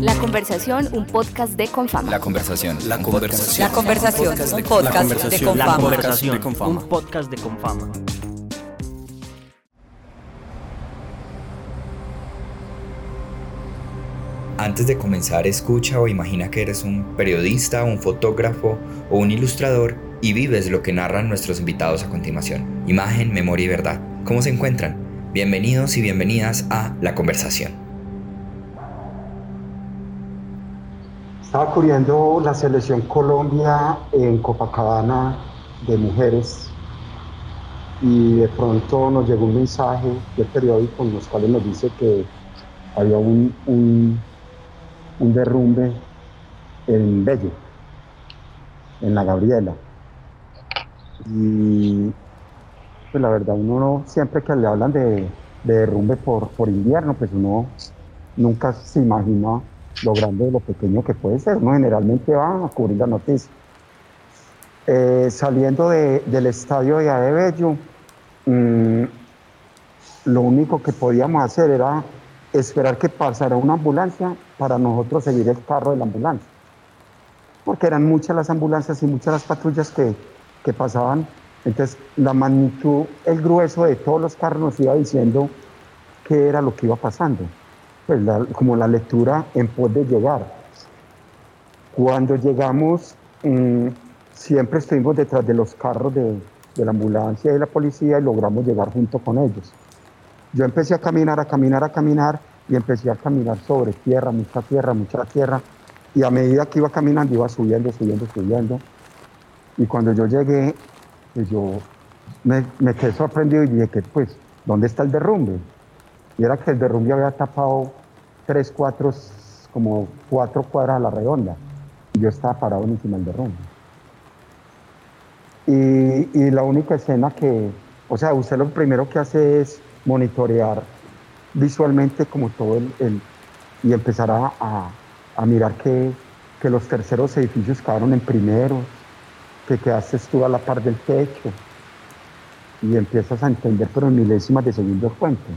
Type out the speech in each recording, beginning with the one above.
La conversación, un podcast de Confama. La conversación. La conversación. La conversación, un podcast de La Confama. conversación. de Confama. Un podcast de Confama. Antes de comenzar, escucha o imagina que eres un periodista, un fotógrafo o un ilustrador y vives lo que narran nuestros invitados a continuación. Imagen, memoria y verdad. ¿Cómo se encuentran? Bienvenidos y bienvenidas a La Conversación. Estaba cubriendo la selección Colombia en Copacabana de mujeres y de pronto nos llegó un mensaje del periódico en los cuales nos dice que había un, un, derrumbe en Bello, en la Gabriela. Y pues la verdad, uno no- siempre que le hablan de, de derrumbe por, por invierno, pues uno nunca se imagina lo grande o lo pequeño que puede ser. Uno generalmente va a cubrir la noticia. Eh, saliendo de- del estadio de Adebello, mm, lo único que podíamos hacer era esperar que pasara una ambulancia para nosotros seguir el carro de la ambulancia. Porque eran muchas las ambulancias y muchas las patrullas que, que pasaban. Entonces, la magnitud, el grueso de todos los carros nos iba diciendo qué era lo que iba pasando. Pues como la lectura en pos de llegar. Cuando llegamos, mm, siempre estuvimos detrás de los carros de, de la ambulancia y la policía y logramos llegar junto con ellos. Yo empecé a caminar, a caminar, a caminar y empecé a caminar sobre tierra, mucha tierra, mucha tierra. Y a medida que iba caminando, iba subiendo, subiendo, subiendo. Y cuando yo llegué, pues yo me, quedé sorprendido y dije pues, ¿dónde está el derrumbe? Y era que el derrumbe había tapado tres, cuatro, como cuatro cuadras a la redonda. Y yo estaba parado encima del derrumbe. Y, y la única escena que, o sea, usted lo primero que hace es monitorear visualmente como todo el, y empezar a, mirar que, los terceros edificios quedaron en primeros, que quedaste tú a la par del techo y empiezas a entender pero en milésimas de segundo cuento.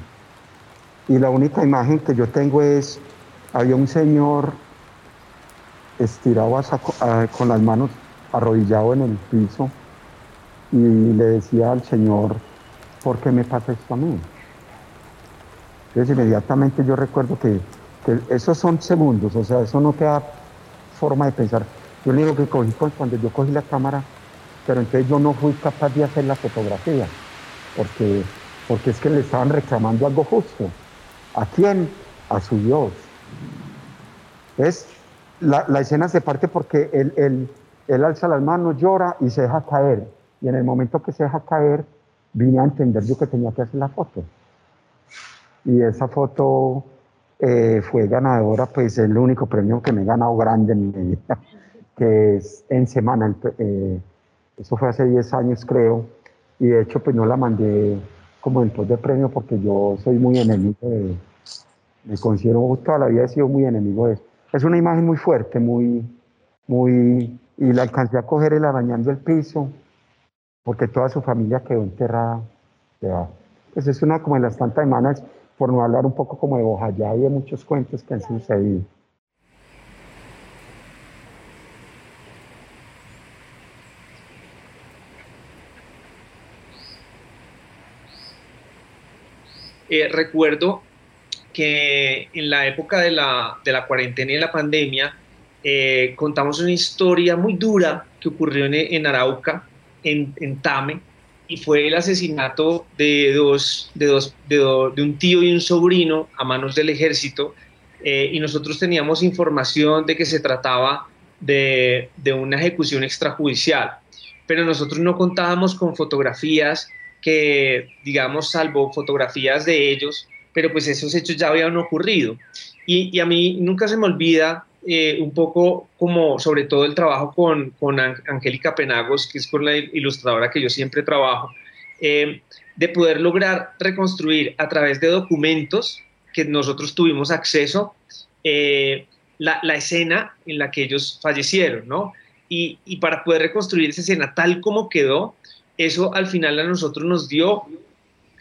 Y la única imagen que yo tengo es, había un señor estirado con las manos arrodillado en el piso y le decía al señor, ¿por qué me pasa esto a mí? Entonces inmediatamente yo recuerdo que, esos son segundos, o sea, eso no te da forma de pensar. Yo lo único que cogí fue cuando yo cogí la cámara, pero entonces yo no fui capaz de hacer la fotografía, porque, porque es que le estaban reclamando algo justo. ¿A quién? A su Dios. Entonces, la, escena se parte porque él, él, él alza las manos, llora y se deja caer. Y en el momento que se deja caer, vine a entender yo que tenía que hacer la foto. Y esa foto eh, fue ganadora, pues es el único premio que me he ganado grande en mi vida, que es en semana. eh, eso fue hace 10 años, creo. Y de hecho, pues no la mandé como pos de premio porque yo soy muy enemigo de, me considero toda la vida he sido muy enemigo de eso. Es una imagen muy fuerte, muy, muy, y la alcancé a coger el arañando el piso, porque toda su familia quedó enterrada debajo. Pues es una como de las tantas semanas, por no hablar un poco como de Bojayá y de muchos cuentos que han sucedido. Eh, recuerdo que en la época de la, cuarentena y la pandemia eh, contamos una historia muy dura que ocurrió en, Arauca, en, en Tame, y fue el asesinato de, un tío y un sobrino a manos del ejército, eh, y nosotros teníamos información de que se trataba de una ejecución extrajudicial, pero nosotros no contábamos con fotografías que, digamos, salvo fotografías de ellos, pero pues esos hechos ya habían ocurrido. Y, y a mí nunca se me olvida eh, un poco como sobre todo el trabajo con, con Ang- Angélica Penagos, que es con la ilustradora que yo siempre trabajo, eh, de poder lograr reconstruir a través de documentos que nosotros tuvimos acceso eh, la, la escena en la que ellos fallecieron, ¿no? Y, y para poder reconstruir esa escena tal como quedó, eso al final a nosotros nos dio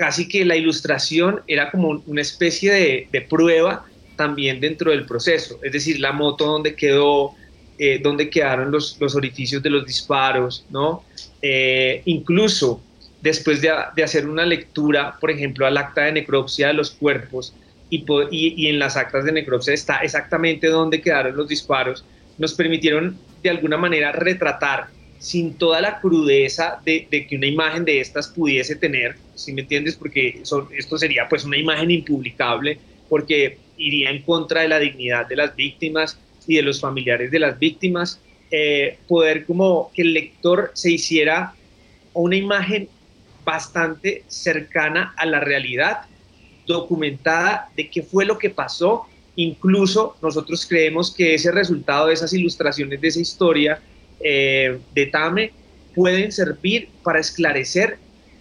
casi que la ilustración era como una especie de, prueba también dentro del proceso, es decir, la moto donde quedó, eh, dónde quedaron los, los, orificios de los disparos, ¿no? Eh, incluso después de, de, hacer una lectura, por ejemplo, al acta de necropsia de los cuerpos y, y, y en las actas de necropsia está exactamente dónde quedaron los disparos, nos permitieron de alguna manera retratar sin toda la crudeza de, que una imagen de estas pudiese tener, si me entiendes? Porque esto sería pues una imagen impublicable, porque iría en contra de la dignidad de las víctimas y de los familiares de las víctimas, eh, poder como que el lector se hiciera una imagen bastante cercana a la realidad, documentada de qué fue lo que pasó. Incluso nosotros creemos que ese resultado de esas ilustraciones de esa historia eh, de Tame pueden servir para esclarecer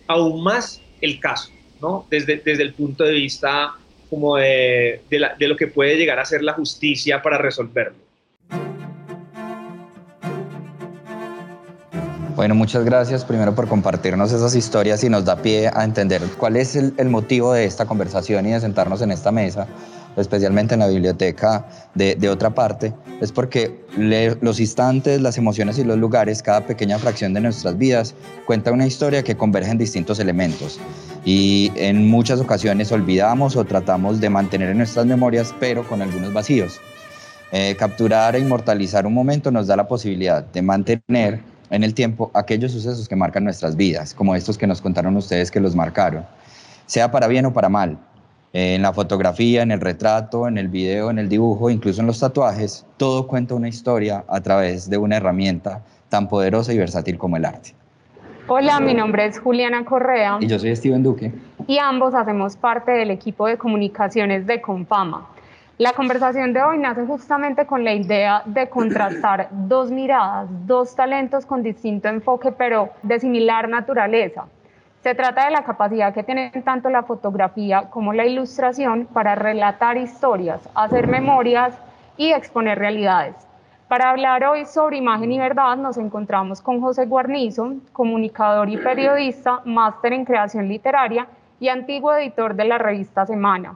aún más el caso, ¿no? Desde, desde el punto de vista como de, de, la, de lo que puede llegar a ser la justicia para resolverlo. Bueno, muchas gracias primero por compartirnos esas historias y nos da pie a entender cuál es el, el motivo de esta conversación y de sentarnos en esta mesa especialmente en la biblioteca de, otra parte, es porque los instantes, las emociones y los lugares, cada pequeña fracción de nuestras vidas, cuenta una historia que converge en distintos elementos. Y en muchas ocasiones olvidamos o tratamos de mantener en nuestras memorias, pero con algunos vacíos. Eh, capturar e inmortalizar un momento nos da la posibilidad de mantener en el tiempo aquellos sucesos que marcan nuestras vidas, como estos que nos contaron ustedes que los marcaron, sea para bien o para mal, en la fotografía, en el retrato, en el video, en el dibujo, incluso en los tatuajes, todo cuenta una historia a través de una herramienta tan poderosa y versátil como el arte. Hola, mi nombre es Juliana Correa. Y yo soy Steven Duque. Y ambos hacemos parte del equipo de comunicaciones de Confama. La conversación de hoy nace justamente con la idea de contrastar dos miradas, dos talentos con distinto enfoque, pero de similar naturaleza. Se trata de la capacidad que tienen tanto la fotografía como la ilustración para relatar historias, hacer memorias y exponer realidades. Para hablar hoy sobre imagen y verdad nos encontramos con José Guarnizo, comunicador y periodista, máster en creación literaria y antiguo editor de la revista Semana.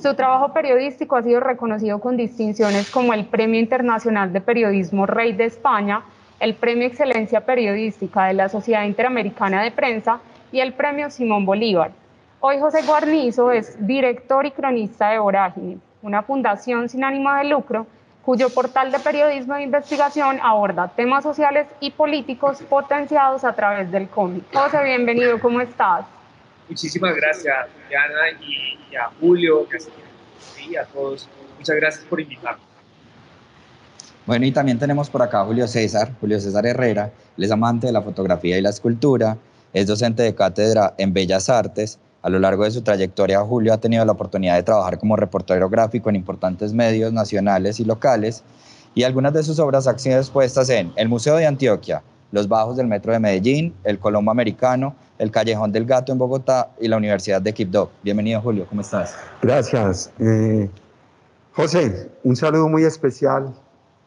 Su trabajo periodístico ha sido reconocido con distinciones como el Premio Internacional de Periodismo Rey de España, el Premio Excelencia Periodística de la Sociedad Interamericana de Prensa y el Premio Simón Bolívar. Hoy José Guarnizo es director y cronista de Vorágine, una fundación sin ánimo de lucro cuyo portal de periodismo de investigación aborda temas sociales y políticos potenciados a través del cómic. José, bienvenido, ¿cómo estás? Muchísimas gracias, Diana, y, y a Julio, y a todos. Muchas gracias por invitarme. Bueno, y también tenemos por acá a Julio César, Julio César Herrera, él es amante de la fotografía y la escultura, es docente de cátedra en Bellas Artes. A lo largo de su trayectoria, Julio ha tenido la oportunidad de trabajar como reportero gráfico en importantes medios nacionales y locales, y algunas de sus obras han sido expuestas en el Museo de Antioquia, los Bajos del Metro de Medellín, el Colombo Americano, el Callejón del Gato en Bogotá y la Universidad de Quibdó. Bienvenido, Julio, ¿cómo estás? Gracias. Eh, José, un saludo muy especial,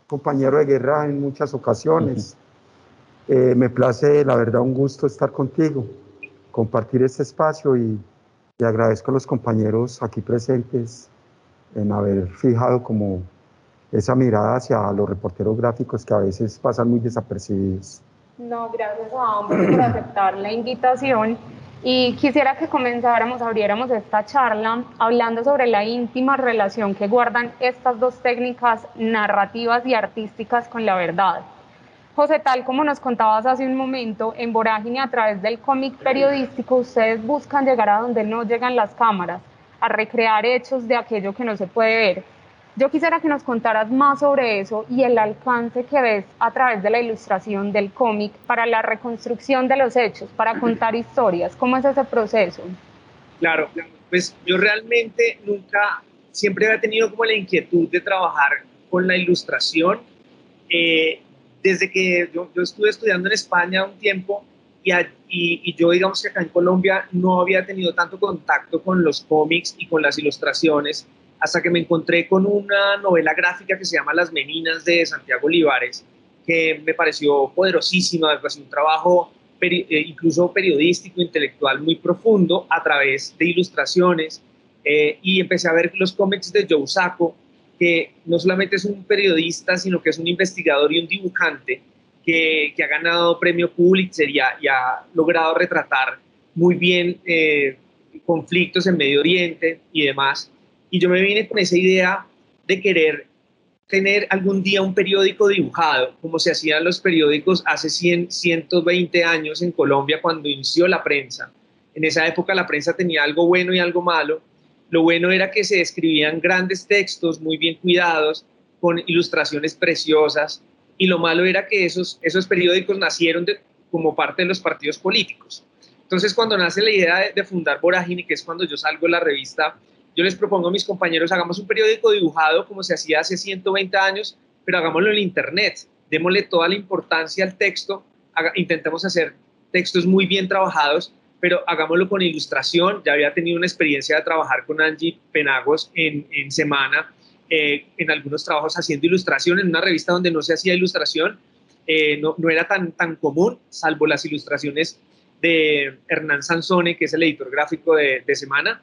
compañero de guerra en muchas ocasiones. Eh, me place, la verdad, un gusto estar contigo, compartir este espacio y, y, agradezco a los compañeros aquí presentes en haber fijado como esa mirada hacia los reporteros gráficos que a veces pasan muy desapercibidos. No, gracias a ambos por aceptar la invitación. Y quisiera que comenzáramos, abriéramos esta charla hablando sobre la íntima relación que guardan estas dos técnicas narrativas y artísticas con la verdad. José, tal como nos contabas hace un momento, en Vorágine a través del cómic periodístico ustedes buscan llegar a donde no llegan las cámaras, a recrear hechos de aquello que no se puede ver. Yo quisiera que nos contaras más sobre eso y el alcance que ves a través de la ilustración del cómic para la reconstrucción de los hechos, para contar historias. ¿Cómo es ese proceso? Claro, pues yo realmente nunca, siempre he tenido como la inquietud de trabajar con la ilustración. Eh, desde que yo, yo, estuve estudiando en España un tiempo y, y, y, yo digamos que acá en Colombia no había tenido tanto contacto con los cómics y con las ilustraciones hasta que me encontré con una novela gráfica que se llama Las Meninas de Santiago Olivares, que me pareció poderosísima, me pareció un trabajo peri eh, incluso periodístico, intelectual muy profundo a través de ilustraciones eh, y empecé a ver los cómics de Joe Sacco, que no solamente es un periodista, sino que es un investigador y un dibujante que, que ha ganado premio Pulitzer y ha, logrado retratar muy bien eh, conflictos en Medio Oriente y demás. Y yo me vine con esa idea de querer tener algún día un periódico dibujado, como se hacían los periódicos hace 100, 120 años en Colombia cuando inició la prensa. En esa época la prensa tenía algo bueno y algo malo. Lo bueno era que se escribían grandes textos muy bien cuidados, con ilustraciones preciosas, y lo malo era que esos, esos periódicos nacieron como parte de los partidos políticos. Entonces, cuando nace la idea de, de fundar Vorágine, que es cuando yo salgo de la revista yo les propongo a mis compañeros, hagamos un periódico dibujado como se hacía hace 120 años, pero hagámoslo en Internet, démosle toda la importancia al texto, intentemos hacer textos muy bien trabajados, pero hagámoslo con ilustración. Ya había tenido una experiencia de trabajar con Angie Penagos en, en semana, eh, en algunos trabajos haciendo ilustración, en una revista donde no se hacía ilustración, eh, no, no, era tan, tan común, salvo las ilustraciones de Hernán Sansone, que es el editor gráfico de, de semana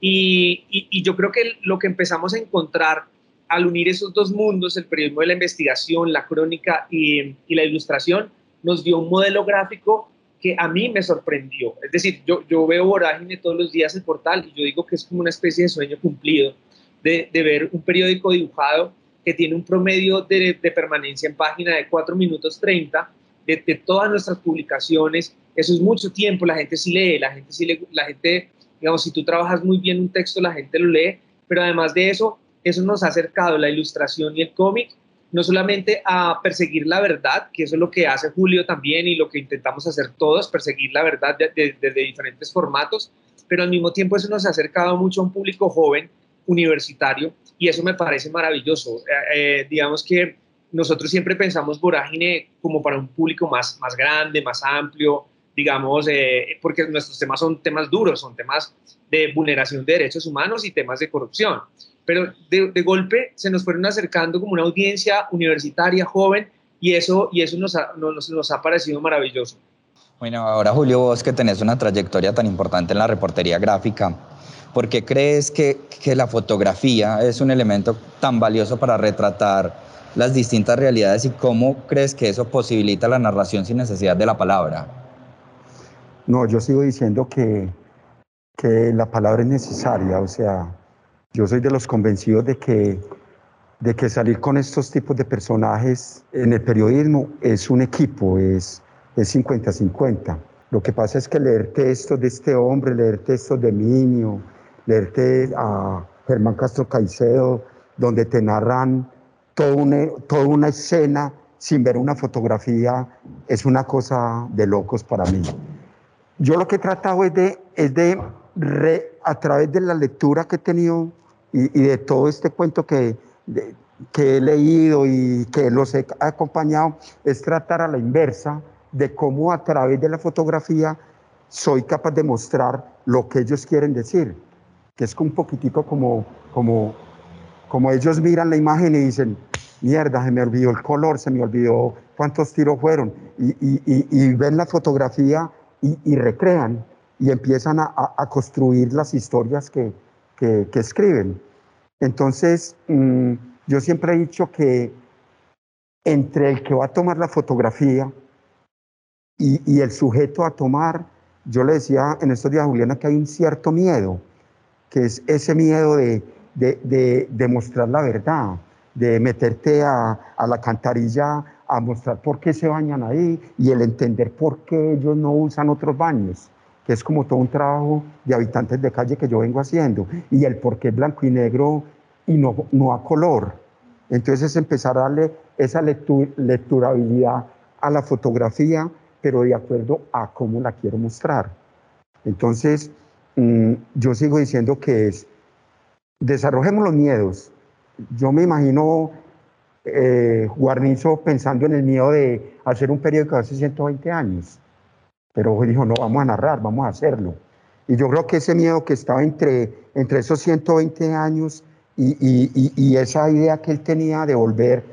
y, yo creo que lo que empezamos a encontrar al unir esos dos mundos, el periodismo de la investigación, la crónica y, la ilustración, nos dio un modelo gráfico que a mí me sorprendió. Es decir, yo, yo veo Vorágine todos los días el portal y yo digo que es como una especie de sueño cumplido de, ver un periódico dibujado que tiene un promedio de, permanencia en página de 4 minutos 30 de, de, todas nuestras publicaciones. Eso es mucho tiempo, la gente sí lee, la gente sí lee, la gente Digamos, si tú trabajas muy bien un texto, la gente lo lee, pero además de eso, eso nos ha acercado la ilustración y el cómic, no solamente a perseguir la verdad, que eso es lo que hace Julio también y lo que intentamos hacer todos, perseguir la verdad desde diferentes formatos, pero al mismo tiempo eso nos ha acercado mucho a un público joven, universitario, y eso me parece maravilloso. Eh, eh, digamos que nosotros siempre pensamos Vorágine como para un público más, más grande, más amplio, digamos, eh, porque nuestros temas son temas duros, son temas de vulneración de derechos humanos y temas de corrupción. Pero de, golpe se nos fueron acercando como una audiencia universitaria joven y eso, y eso nos, ha, nos, nos ha parecido maravilloso. Bueno, ahora Julio, vos que tenés una trayectoria tan importante en la reportería gráfica, ¿por qué crees que, que la fotografía es un elemento tan valioso para retratar las distintas realidades y cómo crees que eso posibilita la narración sin necesidad de la palabra? No, yo sigo diciendo que, que la palabra es necesaria, o sea, yo soy de los convencidos de que, de que salir con estos tipos de personajes en el periodismo es un equipo, es 50-50. Lo que pasa es que leer textos de este hombre, leer textos de Minio, leer a Germán Castro Caicedo, donde te narran toda una, toda una escena sin ver una fotografía, es una cosa de locos para mí. Yo lo que he tratado es de, es de a través de la lectura que he tenido y, de todo este cuento que, que he leído y que los he acompañado, es tratar a la inversa de cómo a través de la fotografía soy capaz de mostrar lo que ellos quieren decir, que es un poquitico como, como, como ellos miran la imagen y dicen, mierda, se me olvidó el color, se me olvidó cuántos tiros fueron, y, y, y ven la fotografía y, recrean y empiezan a, construir las historias que, que, escriben. Entonces, mm, yo siempre he dicho que entre el que va a tomar la fotografía y, el sujeto a tomar, yo le decía en estos días a Juliana que hay un cierto miedo, que es ese miedo de, de, de, mostrar la verdad, de meterte a, a la cantarilla a mostrar por qué se bañan ahí y el entender por qué ellos no usan otros baños, que es como todo un trabajo de habitantes de calle que yo vengo haciendo, y el por qué blanco y negro y no, no a color. Entonces es empezar a darle esa lecturabilidad a la fotografía, pero de acuerdo a cómo la quiero mostrar. Entonces, mm, yo sigo diciendo que es, desarrollemos los miedos. Yo me imagino eh, Guarnizo pensando en el miedo de hacer un periódico hace 120 años. Pero dijo, no, vamos a narrar, vamos a hacerlo. Y yo creo que ese miedo que estaba entre, entre esos 120 años y, y, y, esa idea que él tenía de volver,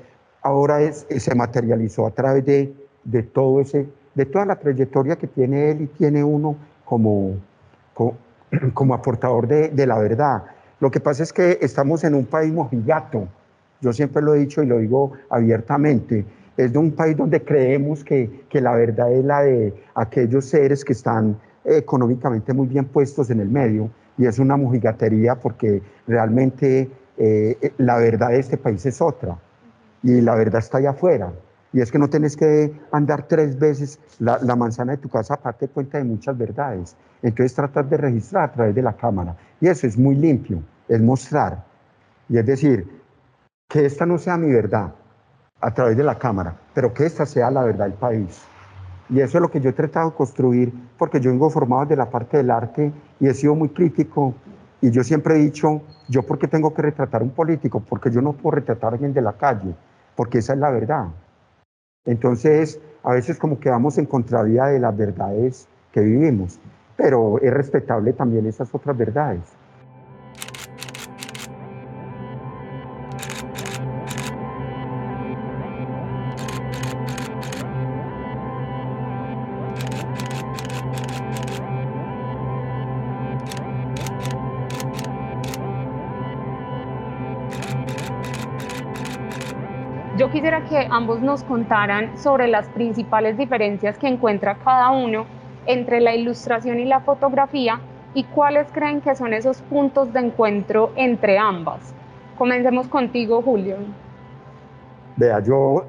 ahora es, se materializó a través de, de, todo ese, de toda la trayectoria que tiene él y tiene uno como, como, como aportador de, de, la verdad. Lo que pasa es que estamos en un país mojigato. Yo siempre lo he dicho y lo digo abiertamente. Es de un país donde creemos que, que la verdad es la de aquellos seres que están económicamente muy bien puestos en el medio y es una mojigatería porque realmente eh, la verdad de este país es otra y la verdad está allá afuera. Y es que no tienes que andar tres veces la, la manzana de tu casa para darte cuenta de muchas verdades. Entonces tratar de registrar a través de la cámara. Y eso es muy limpio, es mostrar. Y es decir, que esta no sea mi verdad a través de la cámara, pero que esta sea la verdad del país. Y eso es lo que yo he tratado de construir, porque yo vengo formado de la parte del arte y he sido muy crítico. Y yo siempre he dicho, yo por qué tengo que retratar a un político, porque yo no puedo retratar a alguien de la calle, porque esa es la verdad. Entonces, a veces como que vamos en contravía de las verdades que vivimos, pero es respetable también esas otras verdades. Ambos nos contaran sobre las principales diferencias que encuentra cada uno entre la ilustración y la fotografía y cuáles creen que son esos puntos de encuentro entre ambas. Comencemos contigo, Julio. Vea, yo,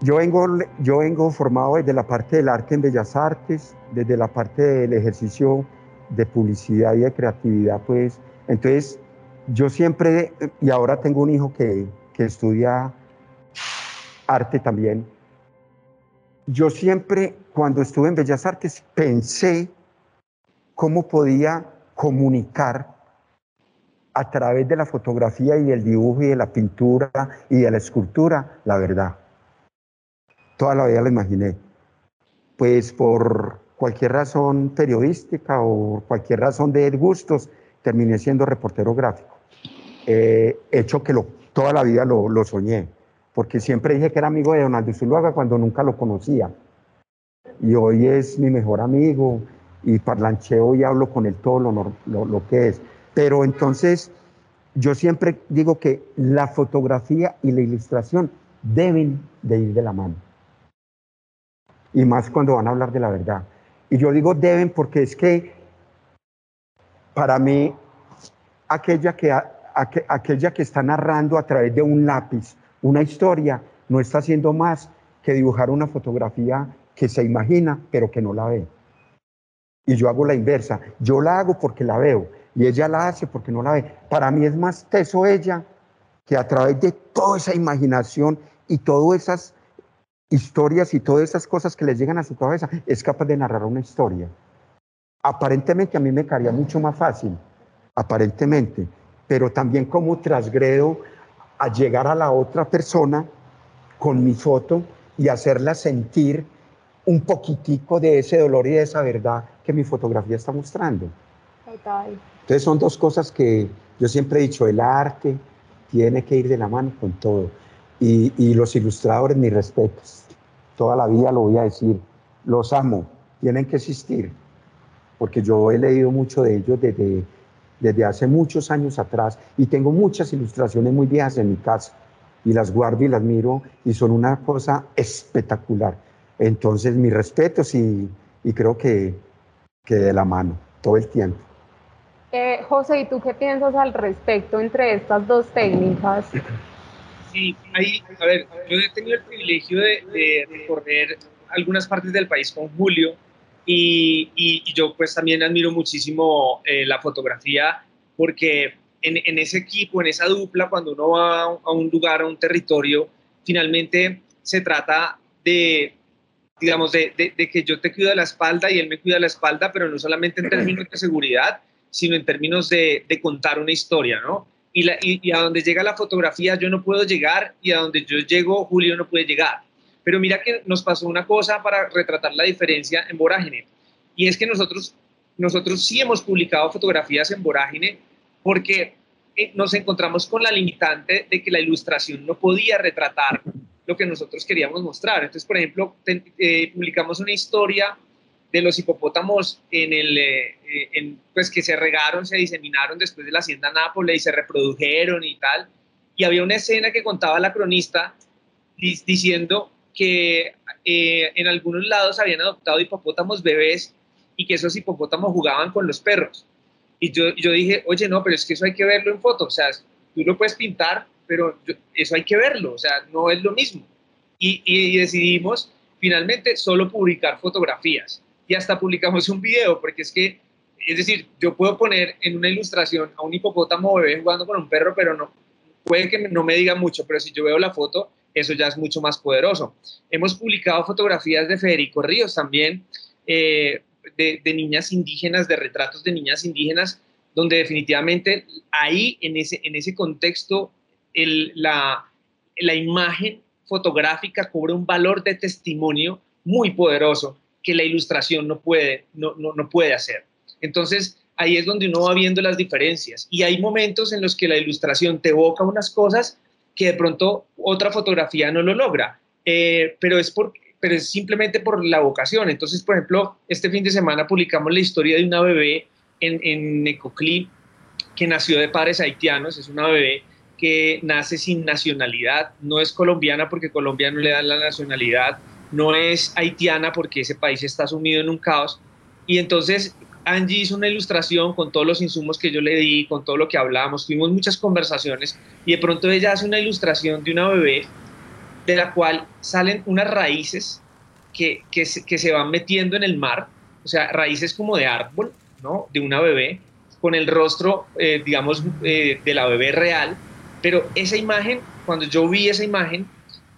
yo, vengo, yo vengo formado desde la parte del arte en Bellas Artes, desde la parte del ejercicio de publicidad y de creatividad, pues. Entonces, yo siempre, y ahora tengo un hijo que, que estudia arte también. Yo siempre, cuando estuve en Bellas Artes, pensé cómo podía comunicar a través de la fotografía y el dibujo y de la pintura y de la escultura la verdad. Toda la vida lo imaginé. Pues por cualquier razón periodística o cualquier razón de gustos, terminé siendo reportero gráfico. Eh, hecho que toda la vida lo soñé porque siempre dije que era amigo de Donaldo Zuluaga cuando nunca lo conocía. Y hoy es mi mejor amigo y parlancheo y hablo con él todo lo, lo, lo que es. Pero entonces yo siempre digo que la fotografía y la ilustración deben de ir de la mano. Y más cuando van a hablar de la verdad. Y yo digo deben porque es que para mí aquella que, aquella que está narrando a través de un lápiz una historia no está haciendo más que dibujar una fotografía que se imagina, pero que no la ve. Y yo hago la inversa. Yo la hago porque la veo y ella la hace porque no la ve. Para mí es más teso ella que a través de toda esa imaginación y todas esas historias y todas esas cosas que les llegan a su cabeza, es capaz de narrar una historia. Aparentemente a mí me caería mucho más fácil, aparentemente, pero también como trasgredo a llegar a la otra persona con mi foto y hacerla sentir un poquitico de ese dolor y de esa verdad que mi fotografía está mostrando. Total. Entonces son dos cosas que yo siempre he dicho, el arte tiene que ir de la mano con todo. Y, y los ilustradores, mis respetos. Toda la vida lo voy a decir, los amo, tienen que existir, porque yo he leído mucho de ellos desde desde hace muchos años atrás y tengo muchas ilustraciones muy viejas en mi casa y las guardo y las miro y son una cosa espectacular. Entonces, mis respetos y, y creo que, que de la mano todo el tiempo. Eh, José, ¿y tú qué piensas al respecto entre estas dos técnicas? Sí, ahí, a ver, yo he tenido el privilegio de, de recorrer algunas partes del país con Julio y, yo pues también admiro muchísimo eh, la fotografía porque en, en, ese equipo, en esa dupla, cuando uno va a un lugar, a un territorio, finalmente se trata de, digamos, de, de, que yo te cuido de la espalda y él me cuida de la espalda, pero no solamente en términos de seguridad, sino en términos de, contar una historia, ¿no? Y, la, y, y a donde llega la fotografía yo no puedo llegar y a donde yo llego Julio no puede llegar. Pero mira que nos pasó una cosa para retratar la diferencia en Vorágine, y es que nosotros, nosotros sí hemos publicado fotografías en Vorágine porque eh, nos encontramos con la limitante de que la ilustración no podía retratar lo que nosotros queríamos mostrar. Entonces, por ejemplo, eh, publicamos una historia de los hipopótamos en el, eh, en, pues que se regaron, se diseminaron después de la hacienda Nápoles y se reprodujeron y tal. Y había una escena que contaba la cronista diciendo que eh, en algunos lados habían adoptado hipopótamos bebés y que esos hipopótamos jugaban con los perros. Y yo, yo dije, oye, no, pero es que eso hay que verlo en foto. O sea, tú lo puedes pintar, pero eso hay que verlo. O sea, no es lo mismo. Y, y decidimos finalmente solo publicar fotografías. Y hasta publicamos un video, porque es que, es decir, yo puedo poner en una ilustración a un hipopótamo bebé jugando con un perro, pero no, puede que no me diga mucho, pero si yo veo la foto, eso ya es mucho más poderoso. Hemos publicado fotografías de Federico Ríos también, eh, de, niñas indígenas, de retratos de niñas indígenas, donde definitivamente ahí, en ese, en ese contexto, la, imagen fotográfica cobra un valor de testimonio muy poderoso que la ilustración no puede, no, no, no puede hacer. Entonces, ahí es donde uno va viendo las diferencias. Y hay momentos en los que la ilustración te evoca unas cosas que de pronto otra fotografía no lo logra, eh, pero, es por, pero es simplemente por la vocación. Entonces, por ejemplo, este fin de semana publicamos la historia de una bebé en, en Ecoclip que nació de padres haitianos, es una bebé que nace sin nacionalidad, no es colombiana porque Colombia no le da la nacionalidad, no es haitiana porque ese país está sumido en un caos. Y entonces Angie hizo una ilustración con todos los insumos que yo le di, con todo lo que hablábamos, tuvimos muchas conversaciones y de pronto ella hace una ilustración de una bebé de la cual salen unas raíces que, que, se, van metiendo en el mar, o sea, raíces como de árbol, ¿no? De una bebé, con el rostro, eh, digamos, eh, de la bebé real, pero esa imagen, cuando yo vi esa imagen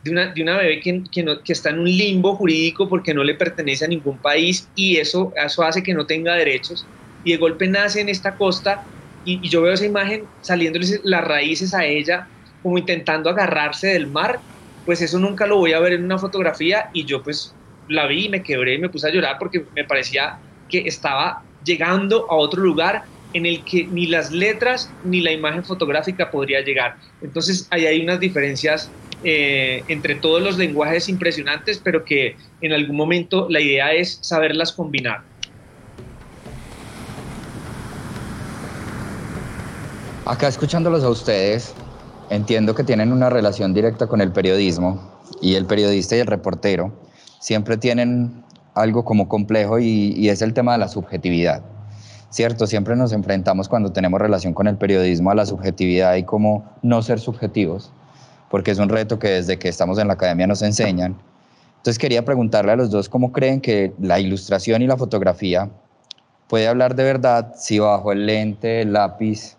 de una, de una bebé que, que, está en un limbo jurídico porque no le pertenece a ningún país y eso, eso hace que no tenga derechos, y de golpe nace en esta costa y, yo veo esa imagen saliéndole las raíces a ella, como intentando agarrarse del mar, pues eso nunca lo voy a ver en una fotografía y yo pues la vi y me quebré y me puse a llorar porque me parecía que estaba llegando a otro lugar en el que ni las letras ni la imagen fotográfica podría llegar. Entonces ahí hay unas diferencias eh, entre todos los lenguajes impresionantes, pero que en algún momento la idea es saberlas combinar. Acá escuchándolos a ustedes, entiendo que tienen una relación directa con el periodismo y el periodista y el reportero siempre tienen algo como complejo y, y es el tema de la subjetividad. ¿cierto? Siempre nos enfrentamos cuando tenemos relación con el periodismo a la subjetividad y cómo no ser subjetivos, porque es un reto que desde que estamos en la academia nos enseñan. Entonces quería preguntarle a los dos cómo creen que la ilustración y la fotografía puede hablar de verdad si bajo el lente, el lápiz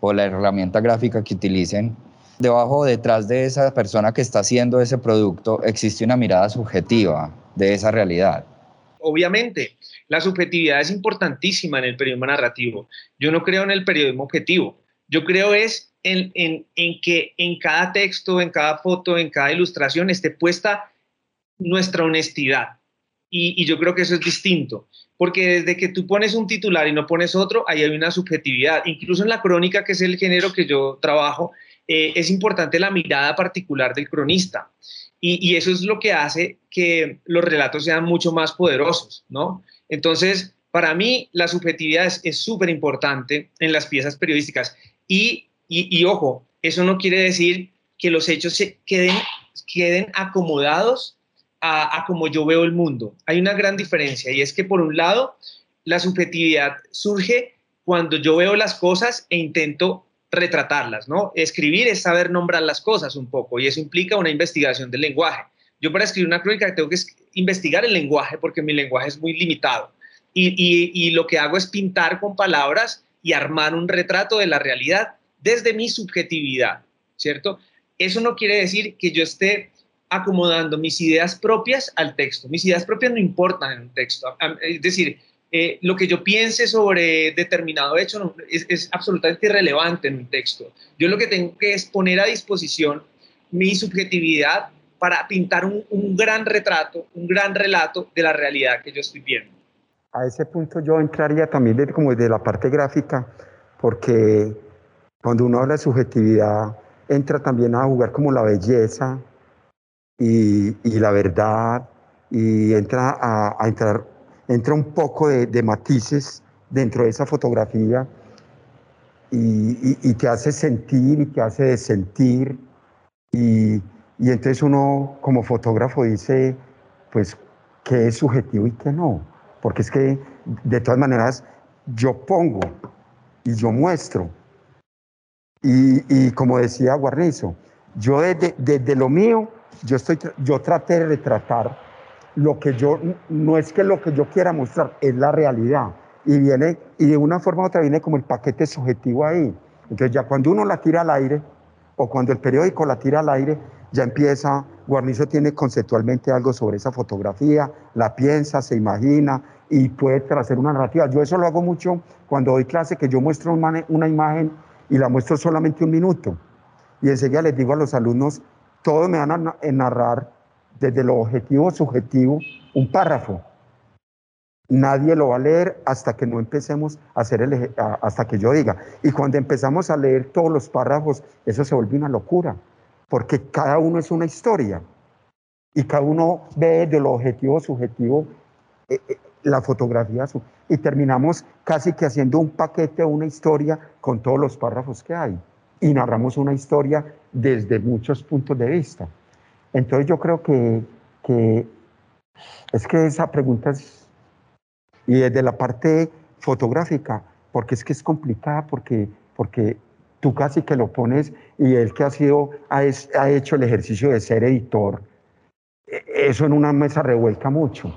o la herramienta gráfica que utilicen, debajo o detrás de esa persona que está haciendo ese producto existe una mirada subjetiva de esa realidad. Obviamente, la subjetividad es importantísima en el periodismo narrativo. Yo no creo en el periodismo objetivo. Yo creo es en, que en cada texto, en cada foto, en cada ilustración esté puesta nuestra honestidad. Y, yo creo que eso es distinto, porque desde que tú pones un titular y no pones otro, ahí hay una subjetividad. Incluso en la crónica, que es el género que yo trabajo, eh, es importante la mirada particular del cronista. Y, y, eso es lo que hace que los relatos sean mucho más poderosos, ¿no? Entonces, para mí, la subjetividad es súper importante en las piezas periodísticas. Y, y, ojo, eso no quiere decir que los hechos se queden, queden acomodados a, a como yo veo el mundo. Hay una gran diferencia y es que, por un lado, la subjetividad surge cuando yo veo las cosas e intento retratarlas, ¿no? Escribir es saber nombrar las cosas un poco y eso implica una investigación del lenguaje. Yo para escribir una crónica tengo que investigar el lenguaje porque mi lenguaje es muy limitado. Y, lo que hago es pintar con palabras y armar un retrato de la realidad desde mi subjetividad, ¿cierto? Eso no quiere decir que yo esté acomodando mis ideas propias al texto. Mis ideas propias no importan en un texto. Es decir, eh, lo que yo piense sobre determinado hecho es, absolutamente irrelevante en un texto. Yo lo que tengo que es poner a disposición mi subjetividad para pintar un, gran retrato, un gran relato de la realidad que yo estoy viendo. A ese punto yo entraría también de, como de la parte gráfica, porque cuando uno habla de subjetividad, entra también a jugar como la belleza y, y la verdad, y entra a, a, entrar entra un poco de, matices dentro de esa fotografía y, te hace sentir y te hace sentir. Y, y entonces uno como fotógrafo dice, pues, qué es subjetivo y qué no. Porque es que de todas maneras yo pongo y yo muestro. Y, como decía Guarnizo, yo desde, desde, lo mío, yo, estoy, yo traté de retratar lo que yo, no es que lo que yo quiera mostrar, es la realidad. Y viene, y de una forma u otra viene como el paquete subjetivo ahí. Entonces ya cuando uno la tira al aire, o cuando el periódico la tira al aire, ya empieza, Guarnizo tiene conceptualmente algo sobre esa fotografía, la piensa, se imagina y puede traer una narrativa. Yo eso lo hago mucho cuando doy clase, que yo muestro una imagen y la muestro solamente un minuto. Y enseguida les digo a los alumnos, todos me van a narrar desde lo objetivo subjetivo un párrafo. Nadie lo va a leer hasta que no empecemos a hacer el, hasta que yo diga. Y cuando empezamos a leer todos los párrafos, eso se vuelve una locura porque cada uno es una historia y cada uno ve de lo objetivo subjetivo eh, eh, la fotografía y terminamos casi que haciendo un paquete una historia con todos los párrafos que hay y narramos una historia desde muchos puntos de vista. Entonces yo creo que, que es que esa pregunta es, y desde la parte fotográfica, porque es que es complicada, porque, porque tú casi que lo pones y él que ha sido, ha, hecho el ejercicio de ser editor, e, eso en una mesa revuelca mucho.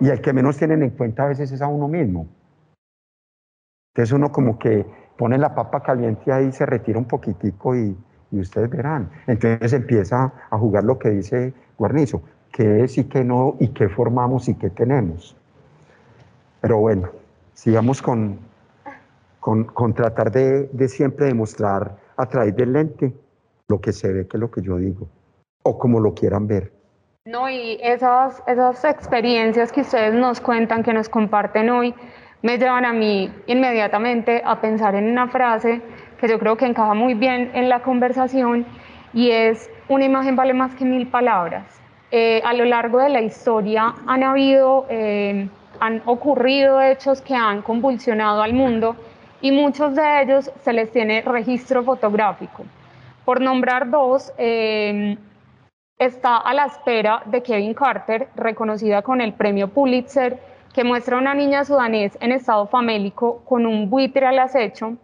Y el que menos tienen en cuenta a veces es a uno mismo. Entonces uno como que pone la papa caliente ahí, se retira un poquitico y, y ustedes verán. Entonces empieza a jugar lo que dice Guarnizo, qué es y qué no, y qué formamos y qué tenemos. Pero bueno, sigamos con, con, tratar de, siempre demostrar a través del lente lo que se ve, que es lo que yo digo, o como lo quieran ver. No, y esas, esas experiencias que ustedes nos cuentan, que nos comparten hoy, me llevan a mí inmediatamente a pensar en una frase que yo creo que encaja muy bien en la conversación y es una imagen vale más que mil palabras. Eh, a lo largo de la historia han habido, eh, han ocurrido hechos que han convulsionado al mundo y muchos de ellos se les tiene registro fotográfico. Por nombrar dos, em, está a la espera de Kevin Carter, reconocida con el premio Pulitzer, que muestra a una niña sudanés en estado famélico con un buitre al acecho,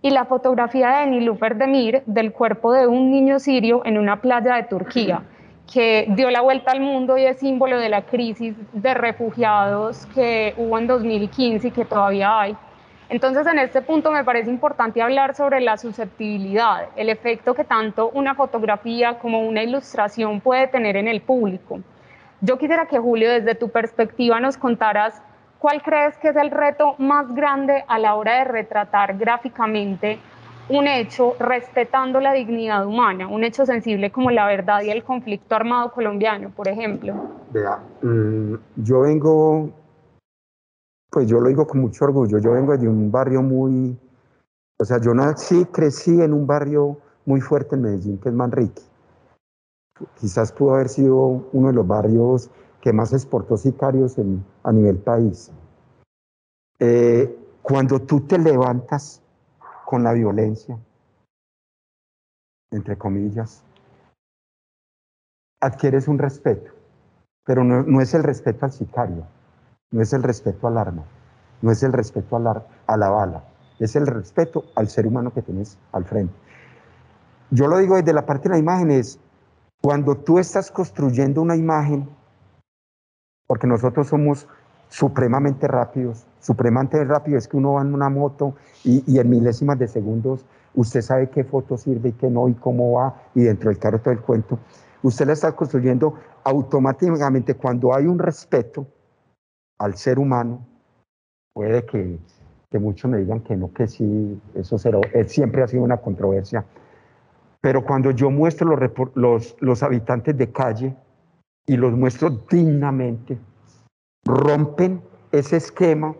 y la fotografía de Nilufer Demir del cuerpo de un niño sirio en una playa de Turquía, que dio la vuelta al mundo y es símbolo de la crisis de refugiados que hubo en 2015 y que todavía hay. Entonces, en este punto me parece importante hablar sobre la susceptibilidad, el efecto que tanto una fotografía como una ilustración puede tener en el público. Yo quisiera que Julio, desde tu perspectiva, nos contaras cuál crees que es el reto más grande a la hora de retratar gráficamente un hecho respetando la dignidad humana, un hecho sensible como la verdad y el conflicto armado colombiano, por ejemplo. Vea, mm, yo vengo pues yo lo digo con mucho orgullo. Yo vengo de un barrio muy, o sea, yo nací, crecí en un barrio muy fuerte en Medellín, que es Manrique. Quizás pudo haber sido uno de los barrios que más exportó sicarios a nivel país. Eh, cuando tú te levantas con la violencia, entre comillas, adquieres un respeto, pero no es el respeto al sicario no es el respeto al arma, no es el respeto a la, a la bala, es el respeto al ser humano que tienes al frente. Yo lo digo desde la parte de la imagen, es cuando tú estás construyendo una imagen, porque nosotros somos supremamente rápidos, supremamente rápido es que uno va en una moto y, y, en milésimas de segundos usted sabe qué foto sirve y qué no y cómo va y dentro del carro todo el cuento. Usted la está construyendo automáticamente cuando hay un respeto, al ser humano, puede que, muchos me digan que no, que sí, eso siempre ha sido una controversia. Pero cuando yo muestro los, los, habitantes de calle y los muestro dignamente, rompen ese esquema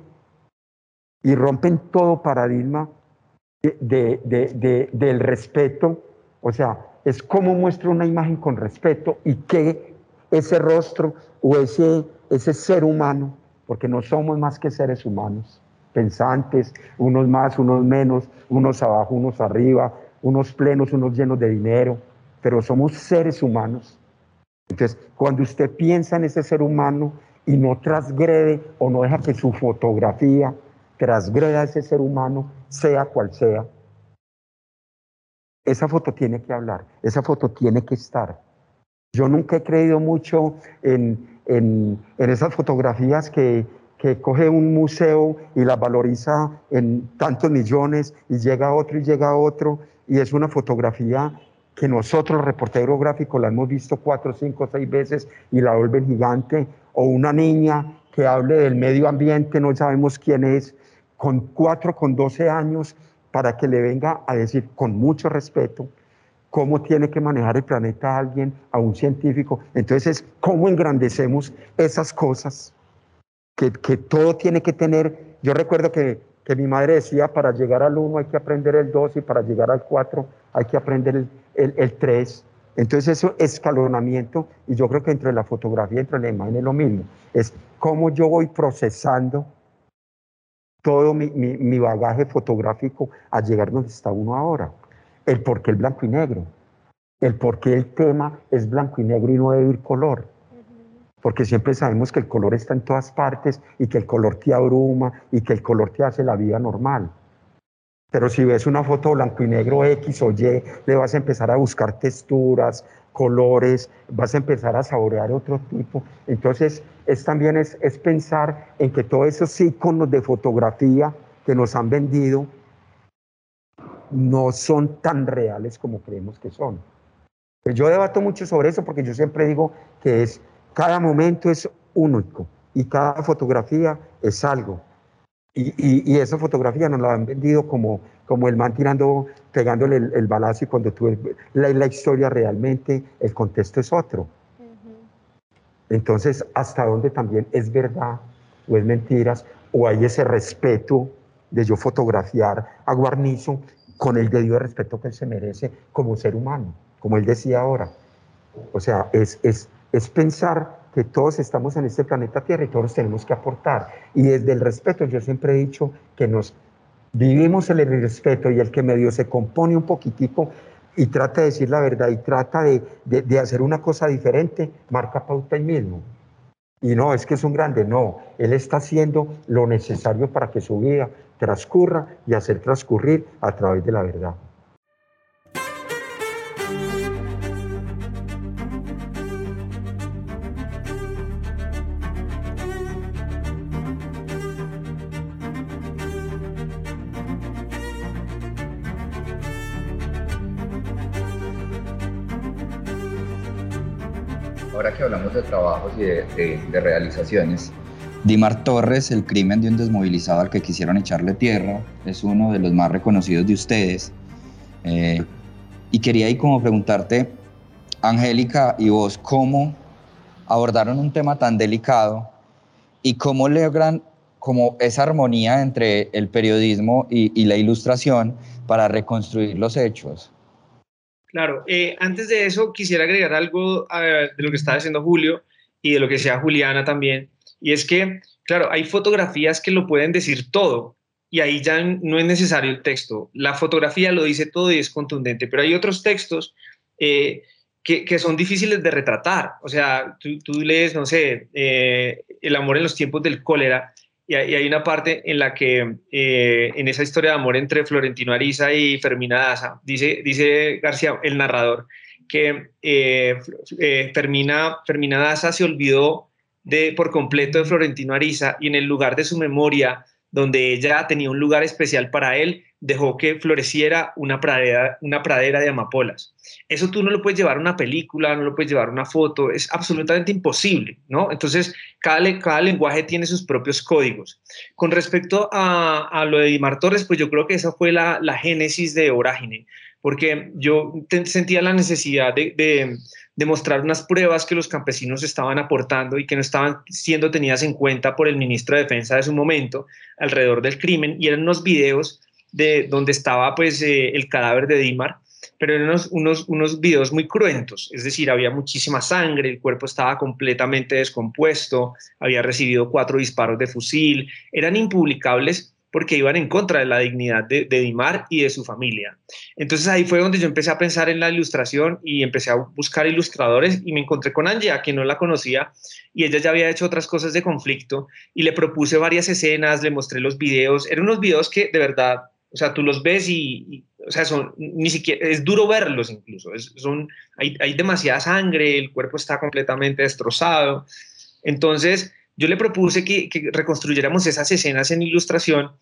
y rompen todo paradigma de, del respeto. O sea, es como muestro una imagen con respeto y que ese rostro o ese ser humano porque no somos más que seres humanos, pensantes, unos más, unos menos, unos abajo, unos arriba, unos plenos, unos llenos de dinero, pero somos seres humanos. Entonces, cuando usted piensa en ese ser humano y no transgrede o no deja que su fotografía transgreda a ese ser humano, sea cual sea, esa foto tiene que hablar, esa foto tiene que estar. Yo nunca he creído mucho en, en, en esas fotografías que, que coge un museo y las valoriza en tantos millones y llega otro y llega otro. Y es una fotografía que nosotros, reporteros gráficos, la hemos visto cuatro, cinco, seis veces y la vuelven gigante, o una niña que hable del medio ambiente, no sabemos quién es, con cuatro, con doce años, para que le venga a decir con mucho respeto cómo tiene que manejar el planeta a alguien, a un científico. Entonces, ¿cómo engrandecemos esas cosas? Que, que todo tiene que tener, yo recuerdo que que mi madre decía, para llegar al 1 hay que aprender el 2 y para llegar al 4 hay que aprender el, el, 3. Entonces eso es escalonamiento y yo creo que entre la fotografía y entre la imagen es lo mismo. Es cómo yo voy procesando todo mi, mi, mi bagaje fotográfico a llegar donde está uno ahora. El por qué el blanco y negro. El por qué el tema es blanco y negro y no debe ir color porque siempre sabemos que el color está en todas partes y que el color te abruma y que el color te hace la vida normal. Pero si ves una foto blanco y negro X o Y, le vas a empezar a buscar texturas, colores, vas a empezar a saborear otro tipo. Entonces, es también es, es pensar en que todos esos iconos de fotografía que nos han vendido no son tan reales como creemos que son. Pues yo debato mucho sobre eso porque yo siempre digo que es cada momento es único y cada fotografía es algo. Y, esa fotografía nos la han vendido como, como el man tirando, pegándole el, balazo y cuando tú la, la historia realmente, el contexto es otro. Entonces, ¿hasta dónde también es verdad o es mentiras o hay ese respeto de yo fotografiar a Guarnizo con el debido respeto que él se merece como ser humano, como él decía ahora? O sea, es, es, es pensar que todos estamos en este planeta Tierra y todos tenemos que aportar. Y desde el respeto, yo siempre he dicho que nos vivimos el respeto y el que medio se compone un poquitico y trata de decir la verdad y trata de, de, hacer una cosa diferente, marca pauta él mismo. Y no, es que es un grande, no, él está haciendo lo necesario para que su vida transcurra y hacer transcurrir a través de la verdad. ahora que hablamos de trabajos y de, realizaciones, Dimar Torres, El crimen de un desmovilizado al que quisieron echarle tierra, es uno de los más reconocidos de ustedes. Eh, y quería ahí como preguntarte, Angélica y vos, ¿cómo abordaron un tema tan delicado y cómo logran como esa armonía entre el periodismo y la ilustración para reconstruir los hechos? Claro, eh, antes de eso quisiera agregar algo de lo que estaba diciendo Julio y de lo que decía Juliana también, y es que, claro, hay fotografías que lo pueden decir todo y ahí ya no es necesario el texto. La fotografía lo dice todo y es contundente, pero hay otros textos eh, que, son difíciles de retratar. O sea, tú, lees, no sé, eh, El amor en los tiempos del cólera y hay una parte en la que, eh, en esa historia de amor entre Florentino Ariza y Fermina Daza, dice, dice García, el narrador, que eh, eh, Fermina Daza se olvidó de, por completo de Florentino Ariza y en el lugar de su memoria, donde ella tenía un lugar especial para él, dejó que floreciera una pradera, una pradera de amapolas. Eso tú no lo puedes llevar a una película, no lo puedes llevar a una foto, es absolutamente imposible, ¿no? Entonces, cada, cada lenguaje tiene sus propios códigos. Con respecto a, lo de Dimar Torres, pues yo creo que esa fue la, génesis de Orágine, porque yo sentía la necesidad de, de, mostrar unas pruebas que los campesinos estaban aportando y que no estaban siendo tenidas en cuenta por el ministro de Defensa de su momento alrededor del crimen, y eran unos videos de donde estaba pues eh, el cadáver de Dimar pero eran unos, unos, unos videos muy cruentos, es decir, había muchísima sangre, el cuerpo estaba completamente descompuesto, había recibido cuatro disparos de fusil, eran impublicables porque iban en contra de la dignidad de, Dimar y de su familia. Entonces ahí fue donde yo empecé a pensar en la ilustración y empecé a buscar ilustradores y me encontré con Angie, a quien no la conocía, y ella ya había hecho otras cosas de conflicto y le propuse varias escenas, le mostré los videos, eran unos videos que de verdad, o sea, tú los ves y, o sea, son, ni siquiera, es duro verlos incluso, son, hay, hay demasiada sangre, el cuerpo está completamente destrozado. Entonces, yo le propuse que, reconstruyéramos esas escenas en ilustración